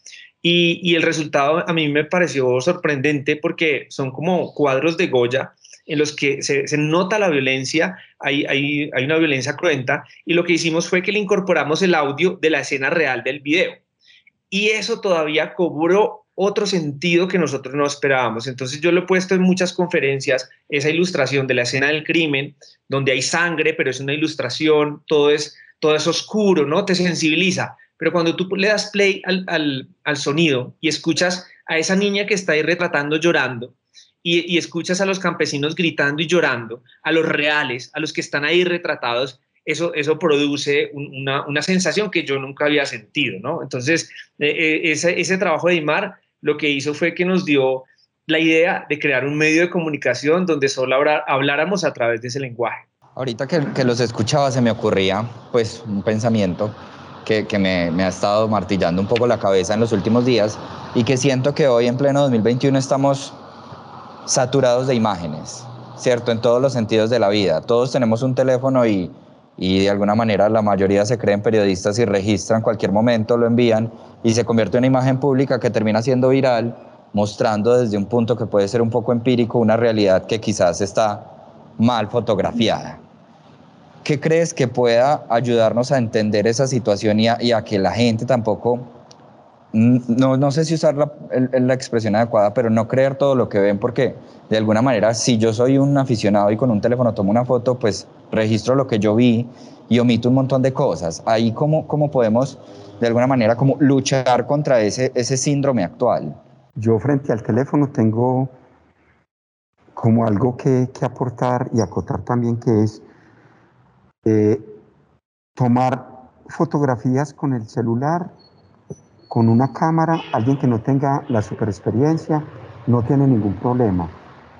y, el resultado a mí me pareció sorprendente porque son como cuadros de Goya en los que se, nota la violencia, hay, hay, hay, una violencia cruenta, y lo que hicimos fue que le incorporamos el audio de la escena real del video. Y eso todavía cobró otro sentido que nosotros no esperábamos. Entonces yo lo he puesto en muchas conferencias, esa ilustración de la escena del crimen, donde hay sangre, pero es una ilustración, todo es todo es oscuro, ¿no? Te sensibiliza. Pero cuando tú le das play al, sonido y escuchas a esa niña que está ahí retratando llorando, y, escuchas a los campesinos gritando y llorando, a los reales, a los que están ahí retratados, eso, eso produce una, sensación que yo nunca había sentido, ¿no? Entonces, eh, eh, ese, ese trabajo de Imar lo que hizo fue que nos dio la idea de crear un medio de comunicación donde solo habláramos a través de ese lenguaje. Ahorita que, los escuchaba se me ocurría pues un pensamiento que, me, ha estado martillando un poco la cabeza en los últimos días y que siento que hoy en pleno 2021 estamos saturados de imágenes, ¿cierto? En todos los sentidos de la vida. Todos tenemos un teléfono y, y de alguna manera la mayoría se creen periodistas y registran cualquier momento, lo envían y se convierte en una imagen pública que termina siendo viral, mostrando desde un punto que puede ser un poco empírico una realidad que quizás está mal fotografiada. ¿Qué crees que pueda ayudarnos a entender esa situación y a, que la gente tampoco, no, no sé si usar la, la, expresión adecuada, pero no creer todo lo que ven, porque de alguna manera, si yo soy un aficionado y con un teléfono tomo una foto, pues registro lo que yo vi y omito un montón de cosas. Ahí cómo, cómo podemos, de alguna manera, como luchar contra ese, ese síndrome actual. Yo frente al teléfono tengo como algo que, que aportar y acotar también, que es eh, tomar fotografías con el celular, con una cámara, alguien que no tenga la super experiencia, no tiene ningún problema.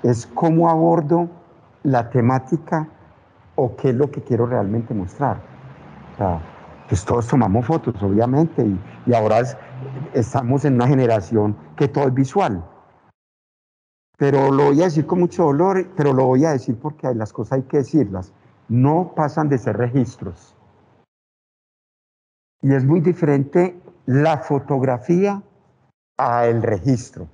Es cómo abordo la temática o qué es lo que quiero realmente mostrar. pues todos tomamos fotos, obviamente, y, y ahora estamos en una generación que todo es visual. Pero lo voy a decir con mucho dolor, pero lo voy a decir porque las cosas hay que decirlas no pasan de ser registros. Y es muy diferente la fotografía a el registro.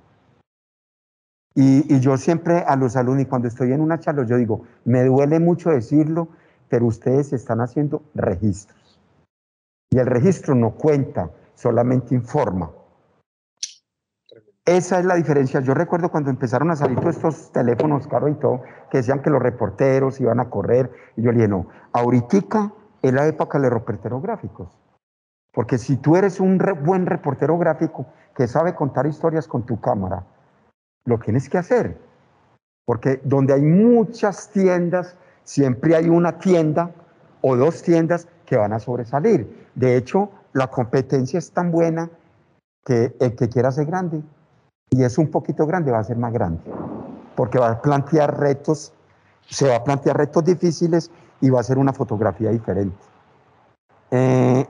Y, yo siempre a los alumnos, y cuando estoy en una charla, yo digo, me duele mucho decirlo, pero ustedes están haciendo registros. Y el registro no cuenta, solamente informa. Esa es la diferencia. Yo recuerdo cuando empezaron a salir todos estos teléfonos caros y todo, que decían que los reporteros iban a correr. Y yo le dije, no, ahorita es la época de los reporteros gráficos. Porque si tú eres un buen reportero gráfico que sabe contar historias con tu cámara, lo tienes que hacer. Porque donde hay muchas tiendas, siempre hay una tienda o dos tiendas que van a sobresalir. De hecho, la competencia es tan buena que el que quiera ser grande y es un poquito grande, va a ser más grande, porque va a plantear retos, se va a plantear retos difíciles y va a ser una fotografía diferente. Eh,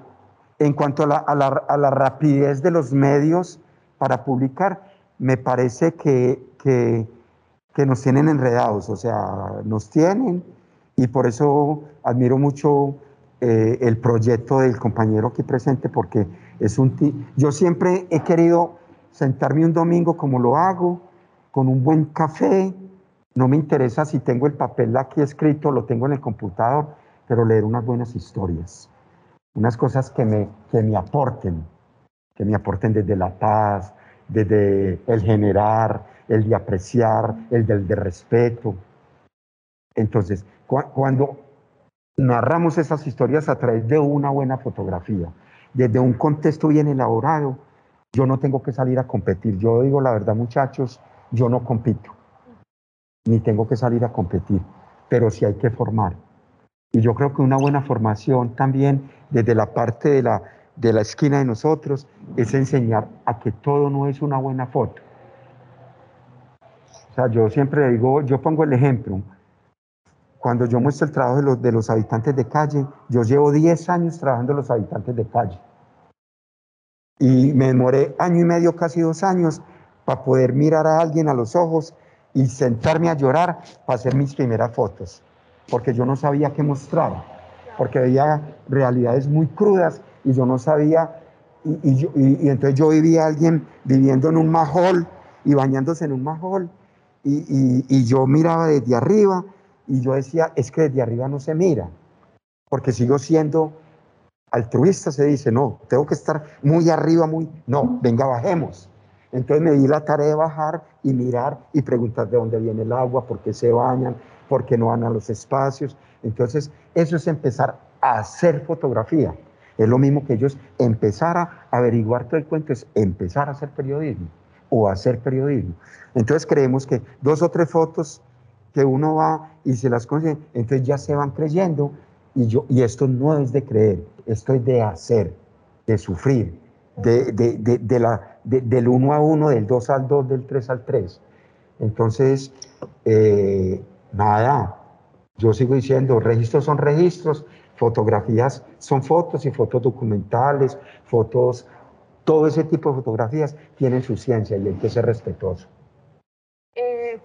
en cuanto a la, rapidez de los medios para publicar, me parece que, que, nos tienen enredados, o sea, nos tienen y por eso admiro mucho eh, el proyecto del compañero aquí presente porque es un... Yo siempre he querido sentarme un domingo como lo hago, con un buen café. No me interesa si tengo el papel aquí escrito, lo tengo en el computador, pero leer unas buenas historias, unas cosas que me, que me aporten, que me aporten desde la paz, desde el generar, el de apreciar, el del de respeto. Entonces, cuando narramos esas historias a través de una buena fotografía, desde un contexto bien elaborado, yo no tengo que salir a competir. Yo digo la verdad, muchachos, yo no compito. ni tengo que salir a competir, pero sí hay que formar. Y yo creo que una buena formación también desde la parte de la, de la esquina de nosotros es enseñar a que todo no es una buena foto. O sea, yo siempre digo, yo pongo el ejemplo, cuando yo muestro el trabajo de los, de los habitantes de calle, yo llevo 10 años trabajando los habitantes de calle. Y me demoré año y medio, casi dos años, para poder mirar a alguien a los ojos y sentarme a llorar para hacer mis primeras fotos, porque yo no sabía qué mostrar, porque veía realidades muy crudas y yo no sabía, y, y, entonces yo vivía a alguien viviendo en un majol y bañándose en un majol, y, yo miraba desde arriba y yo decía, es que desde arriba no se mira, porque sigo siendo altruista, se dice, no, tengo que estar muy arriba, muy, no, venga, bajemos. Entonces me di la tarea de bajar y mirar y preguntar de dónde viene el agua, por qué se bañan, por qué no van a los espacios. Entonces, eso es empezar a hacer fotografía. Es lo mismo que ellos empezar a averiguar todo el cuento, es empezar a hacer periodismo o hacer periodismo. Entonces creemos que dos o tres fotos que uno va y se las consigue, entonces ya se van creyendo y, yo, y esto no es de creer, esto es de hacer, de sufrir, de, de, de, la, del 1 a 1, del 2 al 2, del 3 al 3. Entonces, eh, nada, yo sigo diciendo, registros son registros, fotografías son fotos y fotos documentales, fotos, todo ese tipo de fotografías tienen su ciencia y hay que ser respetuoso.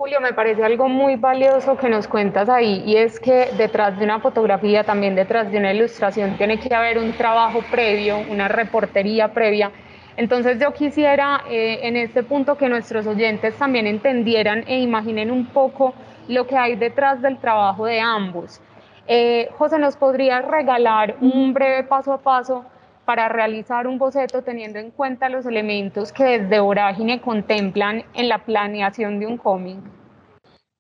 Julio, me parece algo muy valioso que nos cuentas ahí y es que detrás de una fotografía, también detrás de una ilustración, tiene que haber un trabajo previo, una reportería previa. Entonces yo quisiera eh, en este punto que nuestros oyentes también entendieran e imaginen un poco lo que hay detrás del trabajo de ambos. Eh, José, ¿nos podrías regalar un breve paso a paso para realizar un boceto teniendo en cuenta los elementos que desde Vorágine contemplan en la planeación de un cómic?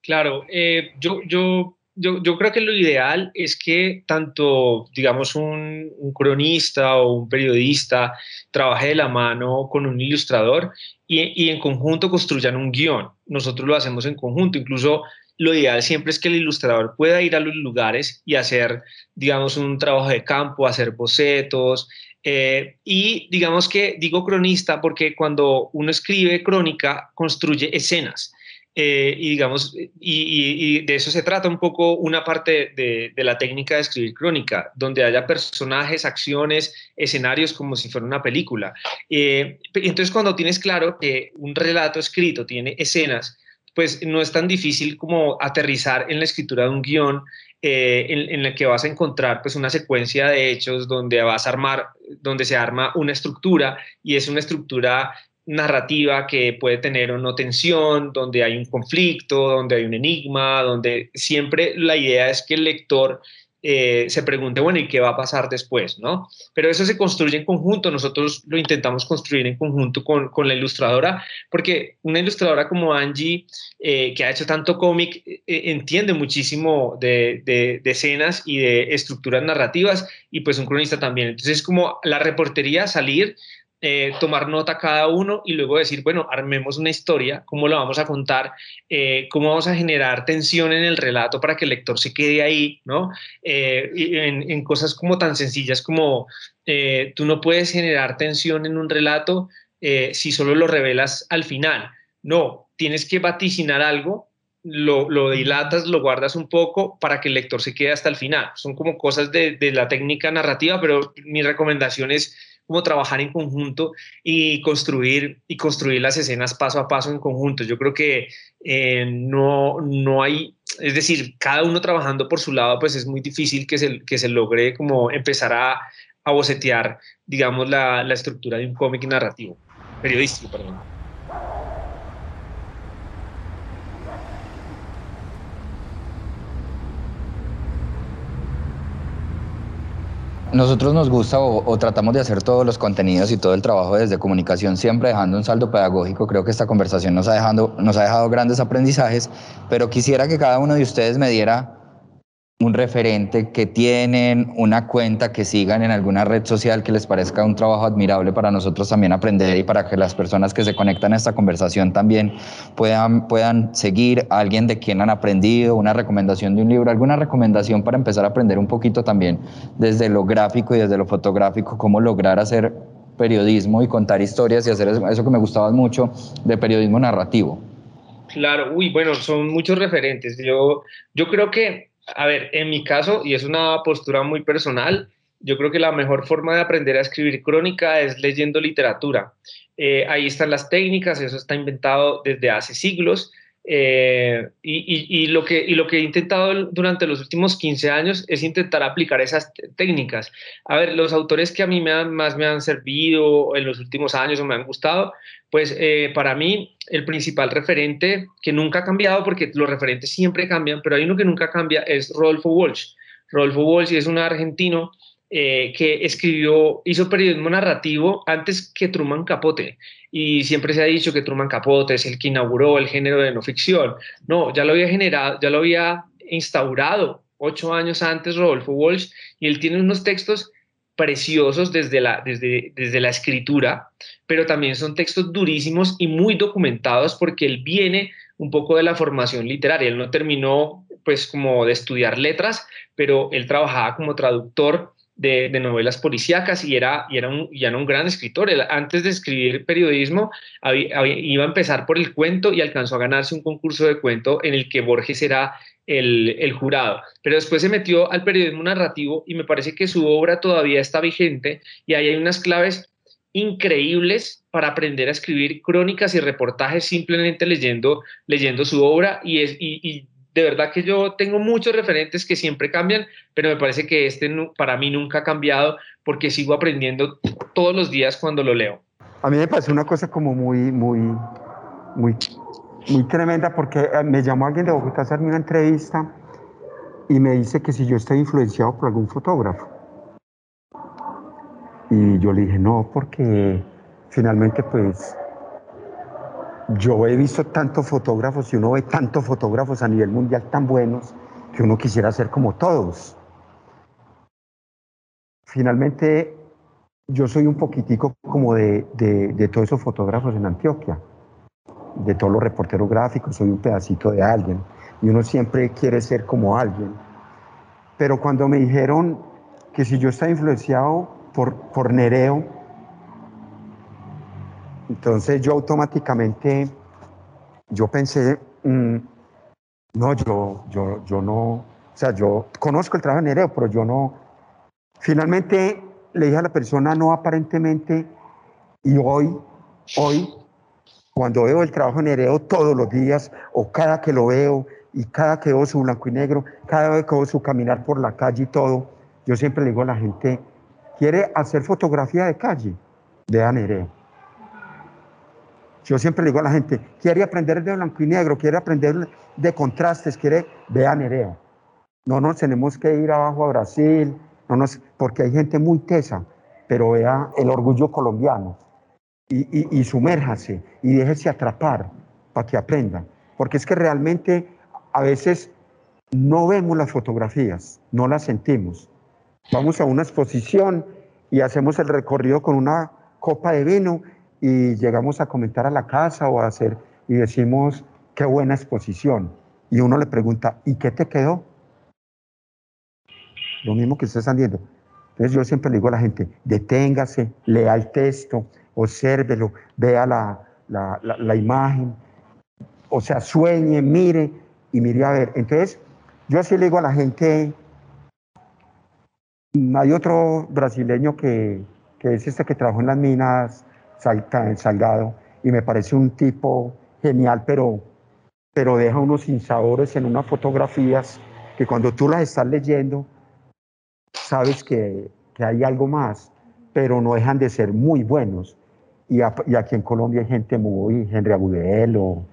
Claro, eh, yo, yo, yo, yo, creo que lo ideal es que tanto, digamos, un, cronista o un periodista trabaje de la mano con un ilustrador y, y en conjunto construyan un guion. Nosotros lo hacemos en conjunto, incluso lo ideal siempre es que el ilustrador pueda ir a los lugares y hacer, digamos, un trabajo de campo, hacer bocetos, eh, y digamos que digo cronista porque cuando uno escribe crónica, construye escenas. Eh, y digamos, y, de eso se trata un poco una parte de, la técnica de escribir crónica, donde haya personajes, acciones, escenarios como si fuera una película. Eh, entonces, cuando tienes claro que un relato escrito tiene escenas, pues no es tan difícil como aterrizar en la escritura de un guion eh, en, la que vas a encontrar pues una secuencia de hechos donde vas a armar, donde se arma una estructura y es una estructura narrativa que puede tener una tensión, donde hay un conflicto, donde hay un enigma, donde siempre la idea es que el lector eh, se pregunte, bueno, ¿y qué va a pasar después? ¿no? Pero eso se construye en conjunto, nosotros lo intentamos construir en conjunto con, con la ilustradora, porque una ilustradora como Angie, eh, que ha hecho tanto cómic, eh, entiende muchísimo de, de, de, escenas y de estructuras narrativas, y pues un cronista también. Entonces es como la reportería salir eh, tomar nota cada uno y luego decir, bueno, armemos una historia, cómo la vamos a contar, eh, cómo vamos a generar tensión en el relato para que el lector se quede ahí, ¿no? Eh, en, en, cosas como tan sencillas como tú no puedes generar tensión en un relato si solo lo revelas al final. No, tienes que vaticinar algo lo, lo, dilatas, lo guardas un poco para que el lector se quede hasta el final. Son como cosas de, de, la técnica narrativa, pero mi recomendación es como trabajar en conjunto y construir, y construir las escenas paso a paso en conjunto. Yo creo que eh, no, no hay, es decir, cada uno trabajando por su lado, pues es muy difícil que se, que se logre como empezar a, a bocetear, digamos, la, la estructura de un cómic narrativo, periodístico, perdón. Nosotros nos gusta o, tratamos de hacer todos los contenidos y todo el trabajo desde comunicación, siempre dejando un saldo pedagógico. Creo que esta conversación nos ha, dejado, nos ha dejado grandes aprendizajes, pero quisiera que cada uno de ustedes me diera un referente que tienen, una cuenta que sigan en alguna red social que les parezca un trabajo admirable para nosotros también aprender y para que las personas que se conectan a esta conversación también puedan, puedan seguir a alguien de quien han aprendido, una recomendación de un libro, alguna recomendación para empezar a aprender un poquito también desde lo gráfico y desde lo fotográfico, cómo lograr hacer periodismo y contar historias y hacer eso, que me gustaba mucho de periodismo narrativo. Claro, uy, bueno, son muchos referentes. Yo, yo creo que a ver, en mi caso, y es una postura muy personal, yo creo que la mejor forma de aprender a escribir crónica es leyendo literatura. Eh, ahí están las técnicas, eso está inventado desde hace siglos eh, y, lo que, y lo que he intentado durante los últimos 15 años es intentar aplicar esas técnicas. A ver, los autores que a mí me más me han servido en los últimos años o me han gustado, pues eh, para mí el principal referente que nunca ha cambiado, porque los referentes siempre cambian, pero hay uno que nunca cambia, es Rodolfo Walsh. Rodolfo Walsh es un argentino eh, que escribió, hizo periodismo narrativo antes que Truman Capote. Y siempre se ha dicho que Truman Capote es el que inauguró el género de no ficción. No, ya lo había generado, ya lo había instaurado ocho años antes Rodolfo Walsh y él tiene unos textos preciosos desde la, desde, desde la escritura, pero también son textos durísimos y muy documentados porque él viene un poco de la formación literaria. Él no terminó pues como de estudiar letras, pero él trabajaba como traductor de, novelas policíacas y era, y, era un, y un gran escritor. antes de escribir periodismo iba a empezar por el cuento y alcanzó a ganarse un concurso de cuento en el que Borges era el, jurado. Pero después se metió al periodismo narrativo y me parece que su obra todavía está vigente y ahí hay unas claves increíbles para aprender a escribir crónicas y reportajes simplemente leyendo, leyendo su obra y de verdad que yo tengo muchos referentes que siempre cambian, pero me parece que este para mí nunca ha cambiado porque sigo aprendiendo todos los días cuando lo leo. A mí me parece una cosa como muy, muy, muy, muy tremenda porque eh, me llamó alguien de Bogotá a hacerme una entrevista y me dice que si yo estoy influenciado por algún fotógrafo. Y yo le dije, no, porque finalmente pues yo he visto tantos fotógrafos y uno ve tantos fotógrafos a nivel mundial tan buenos que uno quisiera ser como todos. Finalmente, yo soy un poquitico como de, de, todos esos fotógrafos en Antioquia, de todos los reporteros gráficos, soy un pedacito de alguien y uno siempre quiere ser como alguien. Pero cuando me dijeron que si yo estaba influenciado por, por Nereo, entonces yo automáticamente, yo pensé, mm, no, yo, yo, yo no, o sea, yo conozco el trabajo de Nereo, pero yo no. Finalmente le dije a la persona, no aparentemente, y hoy, hoy, cuando veo el trabajo de Nereo todos los días, o cada que lo veo, y cada que veo su blanco y negro, cada vez que veo su caminar por la calle y todo, yo siempre le digo a la gente, ¿quiere hacer fotografía de calle? Vea Nereo yo siempre le digo a la gente, quiere aprender de blanco y negro, quiere aprender de contrastes, quiere, vea Nerea. No nos tenemos que ir abajo a Brasil, no nos, porque hay gente muy tesa, pero vea el orgullo colombiano y, y, sumérjase y déjese atrapar para que aprenda. Porque es que realmente a veces no vemos las fotografías, no las sentimos. Vamos a una exposición y hacemos el recorrido con una copa de vino y llegamos a comentar a la casa o a hacer y decimos, qué buena exposición. Y uno le pregunta, ¿y qué te quedó? Lo mismo que usted está viendo. Entonces yo siempre le digo a la gente, deténgase, lea el texto, obsérvelo, vea la, la, la, imagen, o sea, sueñe, mire y mire a ver. Entonces yo así le digo a la gente, hay otro brasileño que, que es este que trabajó en las minas Salgado, y me parece un tipo genial, pero, pero deja unos sinsabores en unas fotografías que cuando tú las estás leyendo, sabes que, que hay algo más, pero no dejan de ser muy buenos. Y, aquí en Colombia hay gente muy, Henry Agudelo,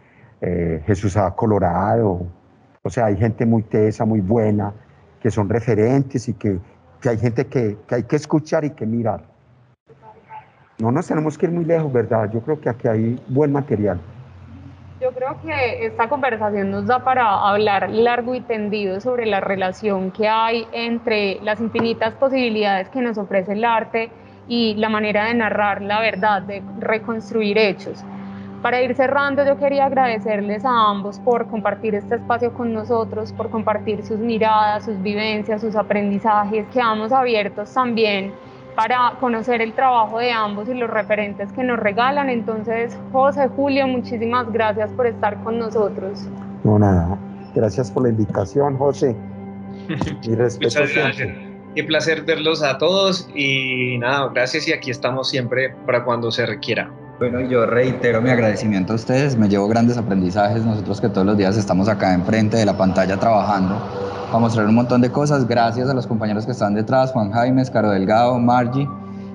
eh, Jesús A. Colorado, o sea, hay gente muy tesa, muy buena, que son referentes y que, que hay gente que, que hay que escuchar y que mirar. No nos tenemos que ir muy lejos, ¿verdad? Yo creo que aquí hay buen material. Yo creo que esta conversación nos da para hablar largo y tendido sobre la relación que hay entre las infinitas posibilidades que nos ofrece el arte y la manera de narrar la verdad, de reconstruir hechos. Para ir cerrando, yo quería agradecerles a ambos por compartir este espacio con nosotros, por compartir sus miradas, sus vivencias, sus aprendizajes. Quedamos abiertos también para conocer el trabajo de ambos y los referentes que nos regalan. Entonces, José, Julio, muchísimas gracias por estar con nosotros. No, nada. Gracias por la invitación, José. Y respeto Muchas gracias. Qué placer verlos a todos y nada, gracias y aquí estamos siempre para cuando se requiera. Bueno, yo reitero mi agradecimiento a ustedes, me llevo grandes aprendizajes, nosotros que todos los días estamos acá enfrente de la pantalla trabajando para mostrar un montón de cosas, gracias a los compañeros que están detrás, Juan Jaime, Caro Delgado, Margie,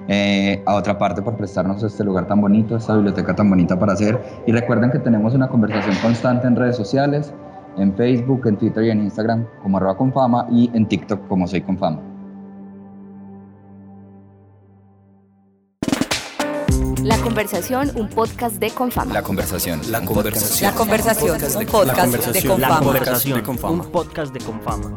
eh, a otra parte por prestarnos este lugar tan bonito, esta biblioteca tan bonita para hacer. Y recuerden que tenemos una conversación constante en redes sociales, en Facebook, en Twitter y en Instagram como arroba confama y en TikTok como soy confama. La conversación, un podcast de Confama. La conversación. La conversación. La conversación, un podcast de Confama. La conversación, un podcast de Confama.